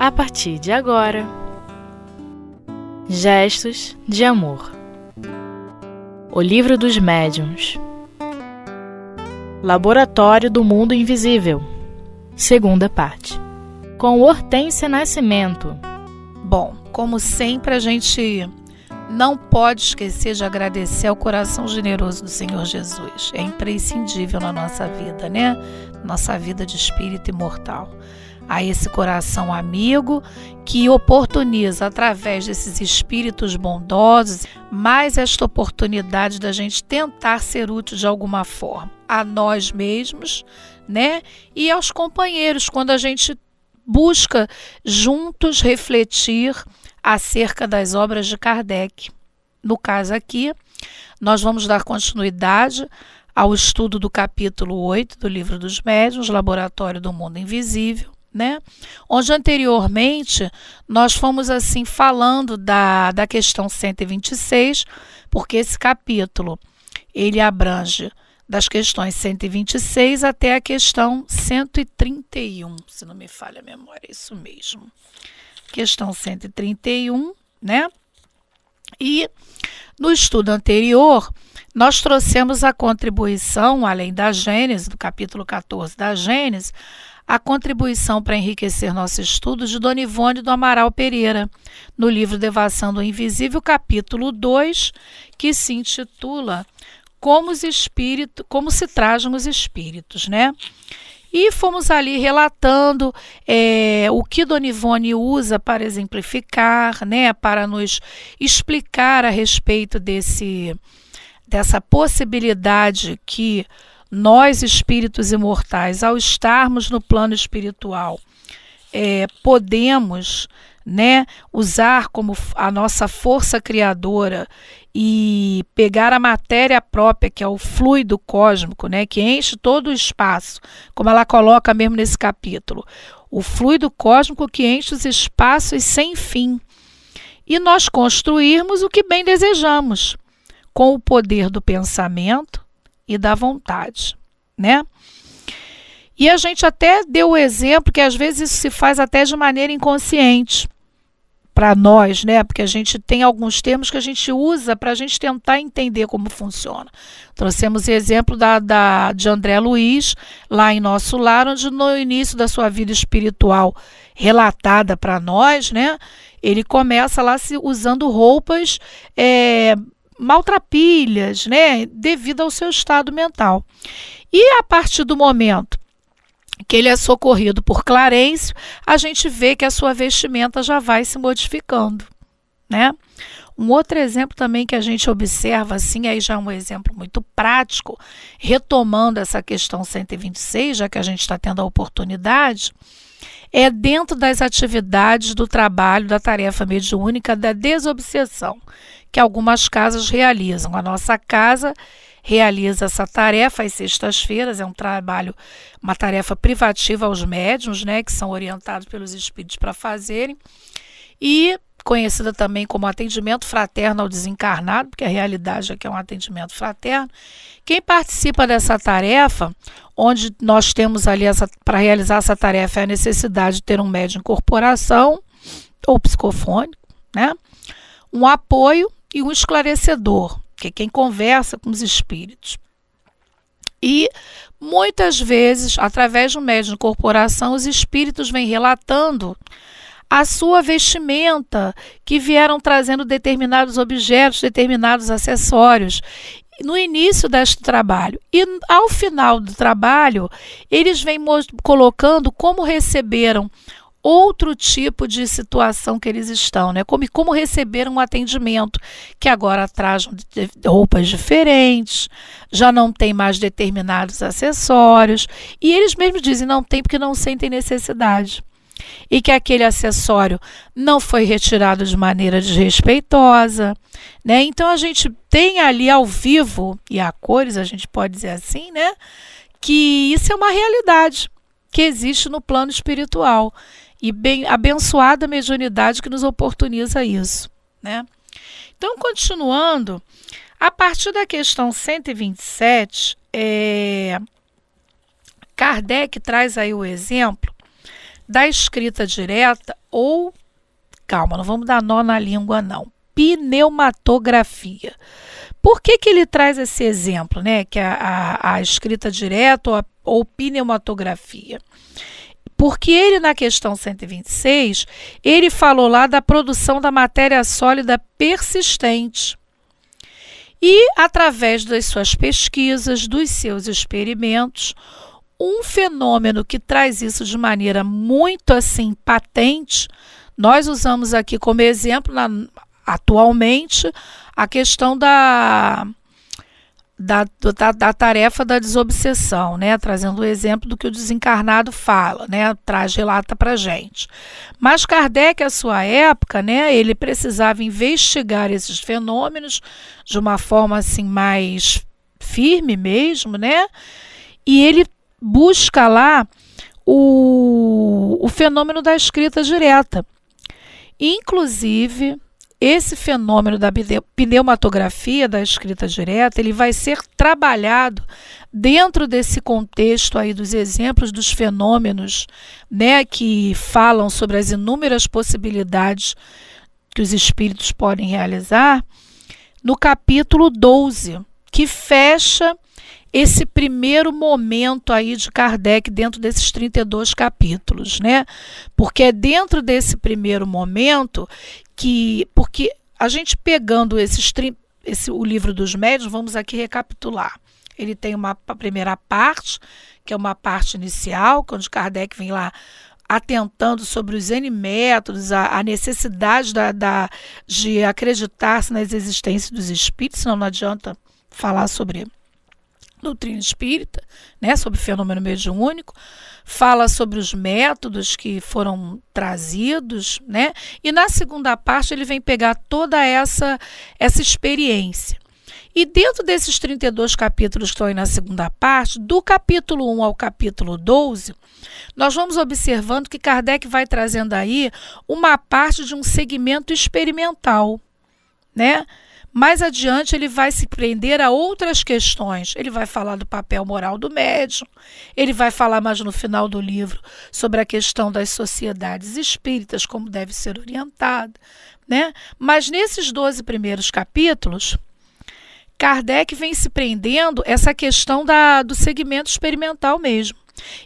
a partir de agora. Gestos de Amor O Livro dos Médiuns Laboratório do Mundo Invisível Segunda parte Com Hortência Nascimento Bom, como sempre, a gente não pode esquecer de agradecer ao coração generoso do Senhor Jesus. É imprescindível na nossa vida, né? Nossa vida de espírito imortal a esse coração amigo que oportuniza através desses espíritos bondosos mais esta oportunidade da gente tentar ser útil de alguma forma a nós mesmos, né? E aos companheiros quando a gente busca juntos refletir acerca das obras de Kardec. No caso aqui, nós vamos dar continuidade ao estudo do capítulo 8 do Livro dos Médiuns, Laboratório do Mundo Invisível, né? Onde anteriormente nós fomos assim falando da, da questão 126, porque esse capítulo ele abrange das questões 126 até a questão 131, se não me falha a memória, é isso mesmo. Questão 131, né? E no estudo anterior, nós trouxemos a contribuição, além da Gênesis, do capítulo 14 da Gênesis, a contribuição para enriquecer nosso estudo de Dona Ivone do Amaral Pereira, no livro Devação do Invisível, capítulo 2, que se intitula Como os espíritos, como se trajam os espíritos, né? E fomos ali relatando é, o que Dona Ivone usa para exemplificar, né, para nos explicar a respeito desse, dessa possibilidade que nós, espíritos imortais, ao estarmos no plano espiritual, é, podemos né, usar como a nossa força criadora e pegar a matéria própria, que é o fluido cósmico, né, que enche todo o espaço, como ela coloca mesmo nesse capítulo. O fluido cósmico que enche os espaços sem fim. E nós construirmos o que bem desejamos, com o poder do pensamento, e da vontade, né? E a gente até deu o exemplo que às vezes isso se faz até de maneira inconsciente para nós, né? Porque a gente tem alguns termos que a gente usa para a gente tentar entender como funciona. Trouxemos o exemplo da, da, de André Luiz, lá em nosso lar, onde no início da sua vida espiritual relatada para nós, né? Ele começa lá se, usando roupas é, maltrapilhas, né, devido ao seu estado mental. E a partir do momento que ele é socorrido por Clarencio, a gente vê que a sua vestimenta já vai se modificando, né? Um outro exemplo também que a gente observa, assim, aí já um exemplo muito prático, retomando essa questão 126, já que a gente está tendo a oportunidade, é dentro das atividades do trabalho da tarefa mediúnica da desobsessão, que algumas casas realizam. A nossa casa realiza essa tarefa às sextas-feiras, é um trabalho, uma tarefa privativa aos médiums, né, que são orientados pelos espíritos para fazerem. E conhecida também como atendimento fraterno ao desencarnado, porque a realidade é que é um atendimento fraterno. Quem participa dessa tarefa, onde nós temos ali para realizar essa tarefa é a necessidade de ter um médium em corporação ou psicofônico, né? Um apoio e um esclarecedor, que é quem conversa com os espíritos. E muitas vezes, através do médium de corporação, os espíritos vêm relatando a sua vestimenta, que vieram trazendo determinados objetos, determinados acessórios no início deste trabalho. E ao final do trabalho, eles vêm colocando como receberam outro tipo de situação que eles estão, né? Como, como receberam um atendimento que agora traz roupas diferentes, já não tem mais determinados acessórios, e eles mesmos dizem não tem porque não sentem necessidade e que aquele acessório não foi retirado de maneira desrespeitosa, né? Então a gente tem ali ao vivo e a cores, a gente pode dizer assim, né? Que isso é uma realidade que existe no plano espiritual e bem abençoada mediunidade que nos oportuniza isso, né? Então, continuando, a partir da questão 127, é, Kardec traz aí o exemplo da escrita direta ou, calma, não vamos dar nó na língua não, pneumatografia. Por que, que ele traz esse exemplo, né? Que é a, a escrita direta ou, a, ou pneumatografia? Porque ele, na questão 126, ele falou lá da produção da matéria sólida persistente. E, através das suas pesquisas, dos seus experimentos, um fenômeno que traz isso de maneira muito assim patente, nós usamos aqui como exemplo na, atualmente a questão da, da, da, da, tarefa da desobsessão, né? trazendo o exemplo do que o desencarnado fala, né? traz, relata para gente. Mas Kardec, à sua época, né? ele precisava investigar esses fenômenos de uma forma assim mais firme mesmo, né? E ele busca lá o, o fenômeno da escrita direta. Inclusive, esse fenômeno da pneumatografia da escrita direta, ele vai ser trabalhado dentro desse contexto aí dos exemplos dos fenômenos, né, que falam sobre as inúmeras possibilidades que os espíritos podem realizar, no capítulo 12, que fecha esse primeiro momento aí de Kardec dentro desses 32 capítulos, né? Porque é dentro desse primeiro momento que, porque a gente pegando esses esse o livro dos médios, vamos aqui recapitular. Ele tem uma primeira parte, que é uma parte inicial, onde Kardec vem lá atentando sobre os N métodos, a, a necessidade da, da de acreditar-se nas existências dos espíritos, senão não adianta falar sobre doutrina espírita, né, sobre o fenômeno mediúnico, fala sobre os métodos que foram trazidos, né? E na segunda parte ele vem pegar toda essa essa experiência. E dentro desses 32 capítulos que estão aí na segunda parte, do capítulo 1 ao capítulo 12, nós vamos observando que Kardec vai trazendo aí uma parte de um segmento experimental, né? Mais adiante, ele vai se prender a outras questões. Ele vai falar do papel moral do médium, ele vai falar mais no final do livro sobre a questão das sociedades espíritas, como deve ser orientada. Né? Mas nesses 12 primeiros capítulos, Kardec vem se prendendo essa questão da, do segmento experimental mesmo.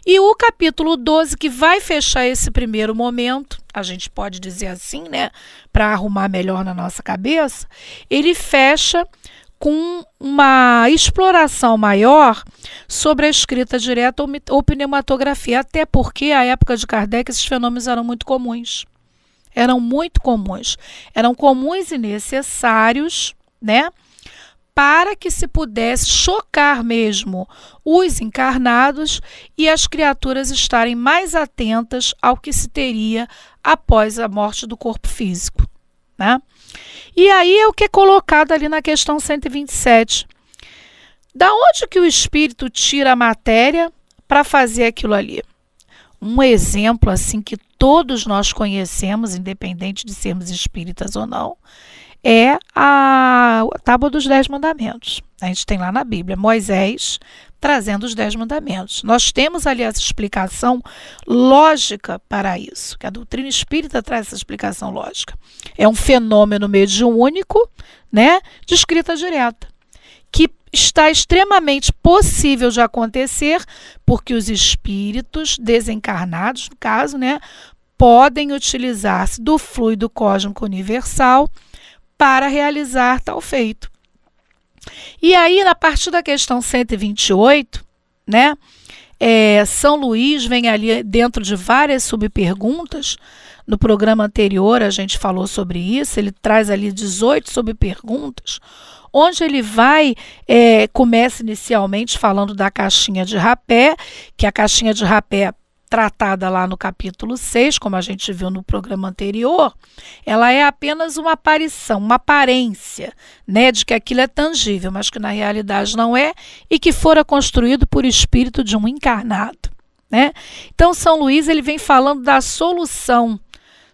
E o capítulo 12, que vai fechar esse primeiro momento, a gente pode dizer assim, né, para arrumar melhor na nossa cabeça, ele fecha com uma exploração maior sobre a escrita direta ou, pneumatografia, até porque a época de Kardec esses fenômenos eram muito comuns. Eram muito comuns. Eram comuns e necessários, né? Para que se pudesse chocar mesmo os encarnados e as criaturas estarem mais atentas ao que se teria após a morte do corpo físico. Né? E aí é o que é colocado ali na questão 127. Da onde que o espírito tira a matéria para fazer aquilo ali? Um exemplo assim que todos nós conhecemos, independente de sermos espíritas ou não, é a Tábua dos Dez Mandamentos. A gente tem lá na Bíblia Moisés trazendo os Dez Mandamentos. Nós temos ali essa explicação lógica para isso, que a doutrina espírita traz essa explicação lógica. É um fenômeno mediúnico, né, de escrita direta, que está extremamente possível de acontecer porque os espíritos desencarnados, no caso, né, podem utilizar-se do fluido cósmico universal para realizar tal feito. E aí, na partir da questão 128, né, é, São Luís vem ali dentro de várias subperguntas. No programa anterior a gente falou sobre isso, ele traz ali 18 subperguntas, onde ele vai, é, começa inicialmente falando da caixinha de rapé, que a caixinha de rapé tratada lá no capítulo 6, como a gente viu no programa anterior, ela é apenas uma aparição, uma aparência, né, de que aquilo é tangível, mas que na realidade não é e que fora construído por espírito de um encarnado, né? Então São Luís ele vem falando da solução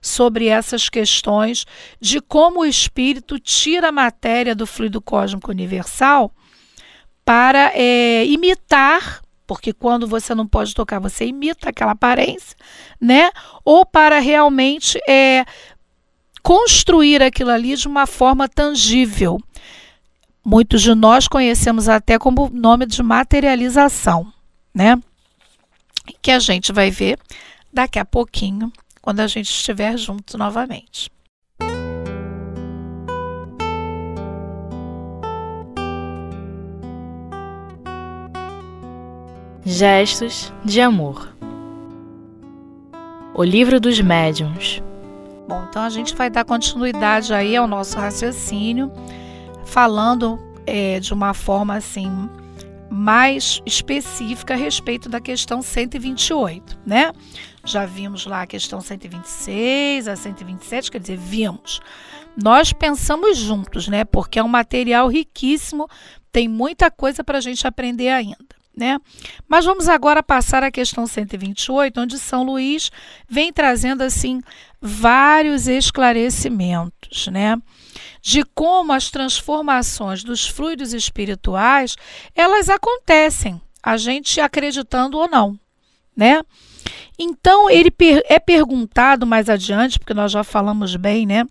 sobre essas questões de como o espírito tira a matéria do fluido cósmico universal para é, imitar porque quando você não pode tocar, você imita aquela aparência, né? Ou para realmente é, construir aquilo ali de uma forma tangível. Muitos de nós conhecemos até como nome de materialização, né? Que a gente vai ver daqui a pouquinho, quando a gente estiver junto novamente. Gestos de amor. O livro dos médiuns. Bom, então a gente vai dar continuidade aí ao nosso raciocínio, falando é, de uma forma assim mais específica a respeito da questão 128, né? Já vimos lá a questão 126, a 127, quer dizer, vimos. Nós pensamos juntos, né? Porque é um material riquíssimo, tem muita coisa para a gente aprender ainda. Né? Mas vamos agora passar à questão 128, onde São Luís vem trazendo assim vários esclarecimentos, né? De como as transformações dos fluidos espirituais, elas acontecem, a gente acreditando ou não, né? Então, ele é perguntado mais adiante, porque nós já falamos bem, né?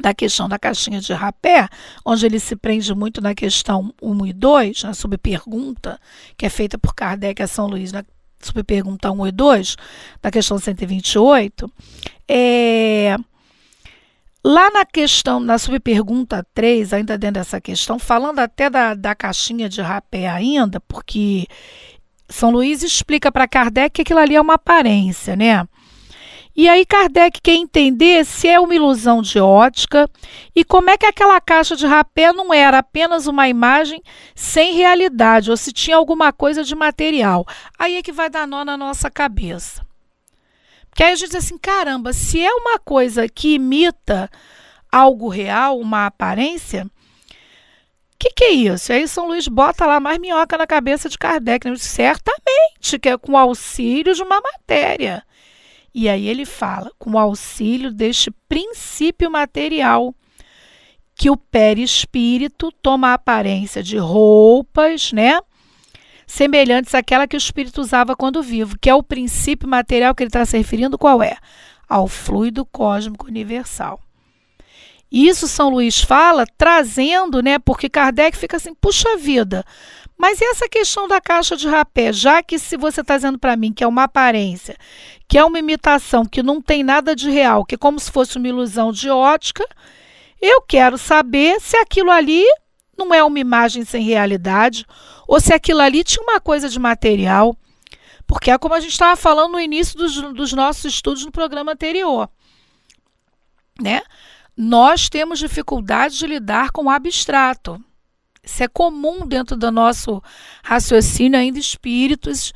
Da questão da caixinha de rapé, onde ele se prende muito na questão 1 e 2, na subpergunta, que é feita por Kardec a São Luís, na subpergunta 1 e 2, da questão 128, é, lá na questão, na subpergunta 3, ainda dentro dessa questão, falando até da, da caixinha de rapé ainda, porque São Luís explica para Kardec que aquilo ali é uma aparência, né? E aí Kardec quer entender se é uma ilusão de ótica e como é que aquela caixa de rapé não era apenas uma imagem sem realidade ou se tinha alguma coisa de material. Aí é que vai dar nó na nossa cabeça. Porque aí a gente diz assim, caramba, se é uma coisa que imita algo real, uma aparência, o que, que é isso? Aí São Luís bota lá mais minhoca na cabeça de Kardec. Né? Certamente que é com auxílio de uma matéria. E aí ele fala, com o auxílio deste princípio material, que o perispírito toma a aparência de roupas, né? Semelhantes àquela que o espírito usava quando vivo, que é o princípio material que ele está se referindo, qual é? Ao fluido cósmico universal. Isso São Luís fala trazendo, né? Porque Kardec fica assim, puxa vida, mas e essa questão da caixa de rapé? Já que se você está dizendo para mim que é uma aparência, que é uma imitação, que não tem nada de real, que é como se fosse uma ilusão de ótica, eu quero saber se aquilo ali não é uma imagem sem realidade, ou se aquilo ali tinha uma coisa de material. Porque é como a gente estava falando no início dos, dos nossos estudos no programa anterior. Né? Nós temos dificuldade de lidar com o abstrato. Isso é comum dentro do nosso raciocínio, ainda espíritos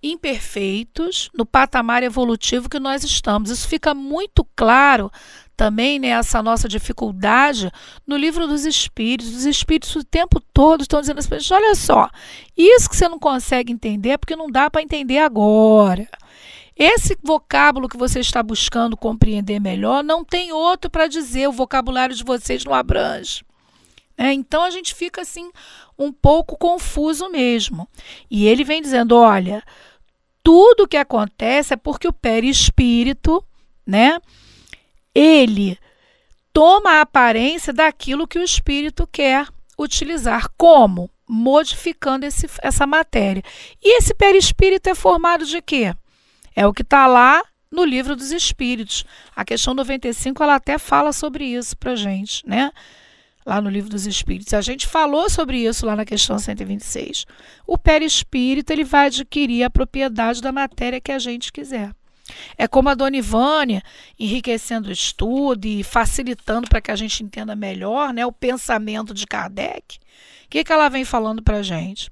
imperfeitos no patamar evolutivo que nós estamos. Isso fica muito claro também nessa né, nossa dificuldade no livro dos espíritos. Os espíritos o tempo todo estão dizendo assim: olha só, isso que você não consegue entender é porque não dá para entender agora. Esse vocábulo que você está buscando compreender melhor, não tem outro para dizer, o vocabulário de vocês não abrange. É, então a gente fica assim um pouco confuso mesmo. E ele vem dizendo: olha, tudo que acontece é porque o perispírito, né? Ele toma a aparência daquilo que o espírito quer utilizar. Como? Modificando esse, essa matéria. E esse perispírito é formado de quê? É o que está lá no livro dos espíritos. A questão 95 ela até fala sobre isso para gente, né? lá no livro dos espíritos. A gente falou sobre isso lá na questão 126. O perispírito ele vai adquirir a propriedade da matéria que a gente quiser. É como a Dona Ivânia, enriquecendo o estudo e facilitando para que a gente entenda melhor né, o pensamento de Kardec. O que, que ela vem falando para a gente?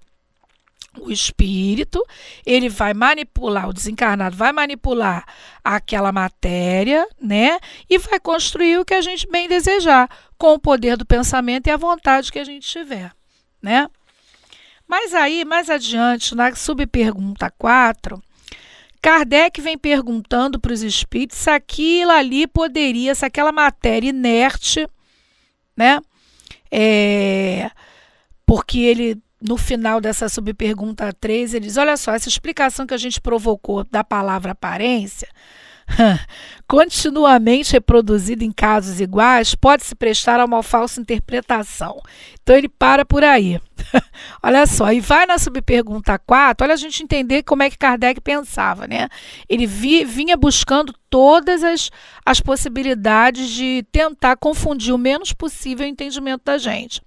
O espírito, ele vai manipular, o desencarnado vai manipular aquela matéria, né? E vai construir o que a gente bem desejar, com o poder do pensamento e a vontade que a gente tiver, né? Mas aí, mais adiante, na subpergunta 4, Kardec vem perguntando para os espíritos se aquilo ali poderia, se aquela matéria inerte, né? É, porque ele no final dessa subpergunta 3, ele diz: olha só, essa explicação que a gente provocou da palavra aparência, continuamente reproduzida em casos iguais, pode se prestar a uma falsa interpretação. Então ele para por aí. olha só, e vai na subpergunta 4, olha a gente entender como é que Kardec pensava, né? Ele vi, vinha buscando todas as, as possibilidades de tentar confundir o menos possível o entendimento da gente.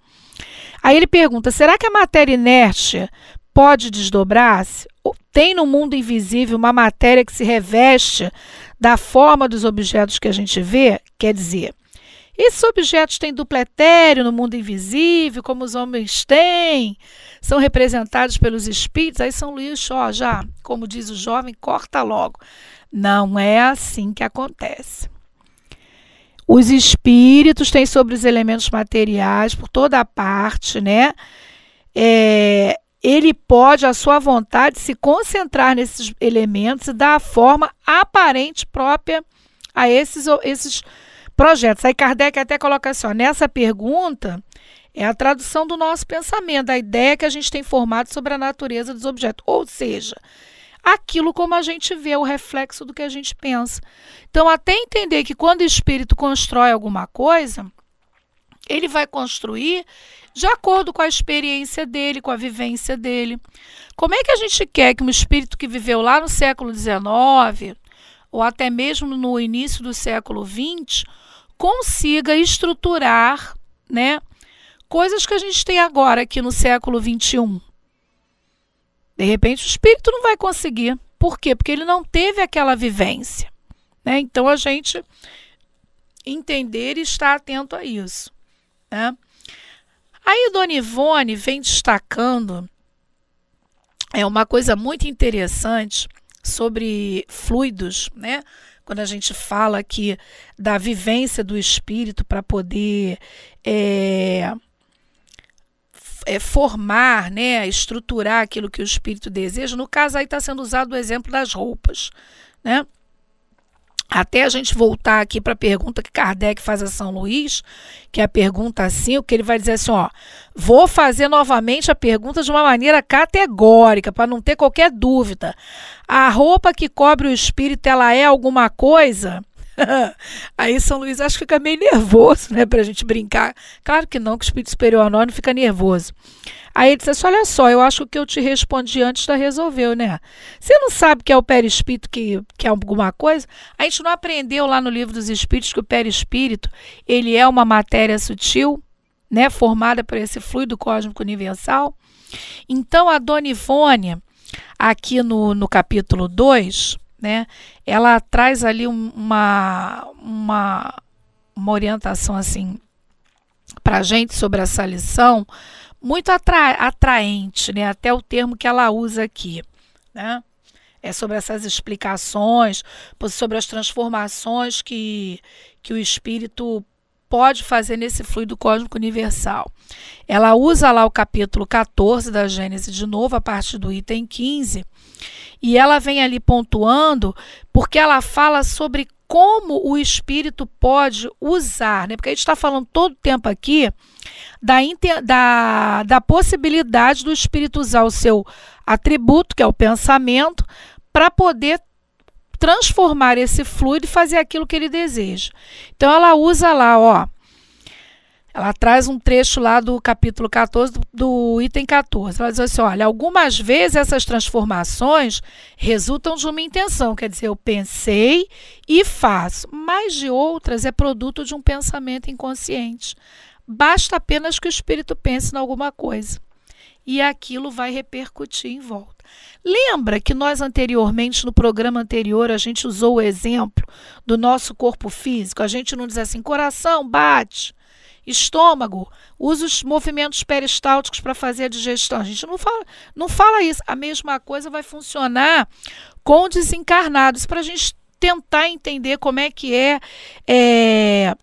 Aí ele pergunta: será que a matéria inerte pode desdobrar-se? Tem no mundo invisível uma matéria que se reveste da forma dos objetos que a gente vê? Quer dizer, esses objetos têm duplo etéreo no mundo invisível, como os homens têm, são representados pelos espíritos. Aí São Luís, ó, já, como diz o jovem, corta logo. Não é assim que acontece. Os espíritos têm sobre os elementos materiais por toda a parte, né? É, ele pode, à sua vontade, se concentrar nesses elementos e dar a forma aparente própria a esses, esses projetos. Aí Kardec até coloca assim: ó, nessa pergunta é a tradução do nosso pensamento, a ideia que a gente tem formado sobre a natureza dos objetos. Ou seja, aquilo como a gente vê, o reflexo do que a gente pensa. Então, até entender que quando o espírito constrói alguma coisa, ele vai construir de acordo com a experiência dele, com a vivência dele. Como é que a gente quer que um espírito que viveu lá no século XIX, ou até mesmo no início do século XX, consiga estruturar né, coisas que a gente tem agora aqui no século XXI? De repente, o espírito não vai conseguir. Por quê? Porque ele não teve aquela vivência. Né? Então, a gente entender e estar atento a isso. Né? Aí, Dona Ivone vem destacando é uma coisa muito interessante sobre fluidos, né? Quando a gente fala aqui da vivência do espírito para poder é, é, formar, né, estruturar aquilo que o espírito deseja. No caso aí está sendo usado o exemplo das roupas, né? Até a gente voltar aqui para a pergunta que Kardec faz a São Luís, que é a pergunta 5, que ele vai dizer assim: ó, vou fazer novamente a pergunta de uma maneira categórica, para não ter qualquer dúvida. A roupa que cobre o espírito, ela é alguma coisa? Aí São Luís acho que fica meio nervoso, né, para a gente brincar. Claro que não, que o espírito superior não fica nervoso. Aí ele disse assim, olha só, eu acho que o que eu te respondi antes já resolveu, né? Você não sabe que é o perispírito que, que é alguma coisa? A gente não aprendeu lá no livro dos espíritos que o perispírito, ele é uma matéria sutil, né, formada por esse fluido cósmico universal. Então, a Dona aqui no, no capítulo 2, né? Ela traz ali uma, uma, uma orientação assim para gente sobre essa lição muito atra atraente, né? Até o termo que ela usa aqui, né? É sobre essas explicações, sobre as transformações que, que o espírito pode fazer nesse fluido cósmico universal. Ela usa lá o capítulo 14 da Gênesis de novo, a partir do item 15, e ela vem ali pontuando porque ela fala sobre como o espírito pode usar, né? Porque a gente está falando todo tempo aqui da, da, da possibilidade do espírito usar o seu atributo, que é o pensamento, para poder transformar esse fluido e fazer aquilo que ele deseja. Então ela usa lá, ó, ela traz um trecho lá do capítulo 14, do, do, item 14. Ela diz assim: olha, algumas vezes essas transformações resultam de uma intenção, quer dizer, eu pensei e faço, mas de outras é produto de um pensamento inconsciente. Basta apenas que o espírito pense em alguma coisa e aquilo vai repercutir em volta. Lembra que nós anteriormente, no programa anterior, a gente usou o exemplo do nosso corpo físico? A gente não diz assim, coração bate estômago, usa os movimentos peristálticos para fazer a digestão. A gente não fala, não fala isso. A mesma coisa vai funcionar com desencarnados, para a gente tentar entender como é que é, é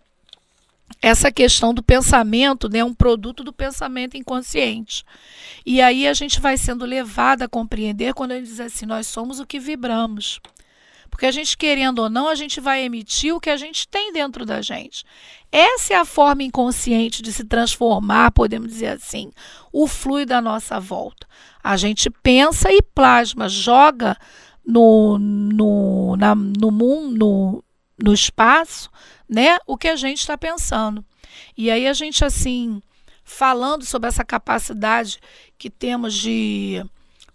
essa questão do pensamento, né, um produto do pensamento inconsciente. E aí a gente vai sendo levado a compreender quando ele diz assim: nós somos o que vibramos. Porque a gente, querendo ou não, a gente vai emitir o que a gente tem dentro da gente. Essa é a forma inconsciente de se transformar, podemos dizer assim, o fluido da nossa volta. A gente pensa e plasma, joga no, no, na, no mundo, no, espaço, né, o que a gente está pensando. E aí a gente, assim, falando sobre essa capacidade que temos de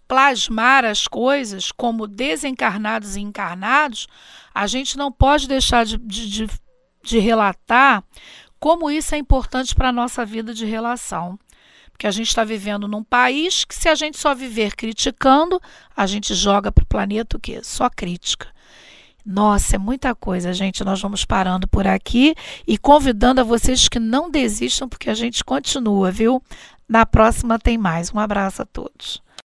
plasmar as coisas como desencarnados e encarnados, a gente não pode deixar de, de, de relatar como isso é importante para a nossa vida de relação. Porque a gente está vivendo num país que, se a gente só viver criticando, a gente joga para o planeta o quê? Só crítica. Nossa, é muita coisa, gente. Nós vamos parando por aqui e convidando a vocês que não desistam, porque a gente continua, viu? Na próxima tem mais. Um abraço a todos.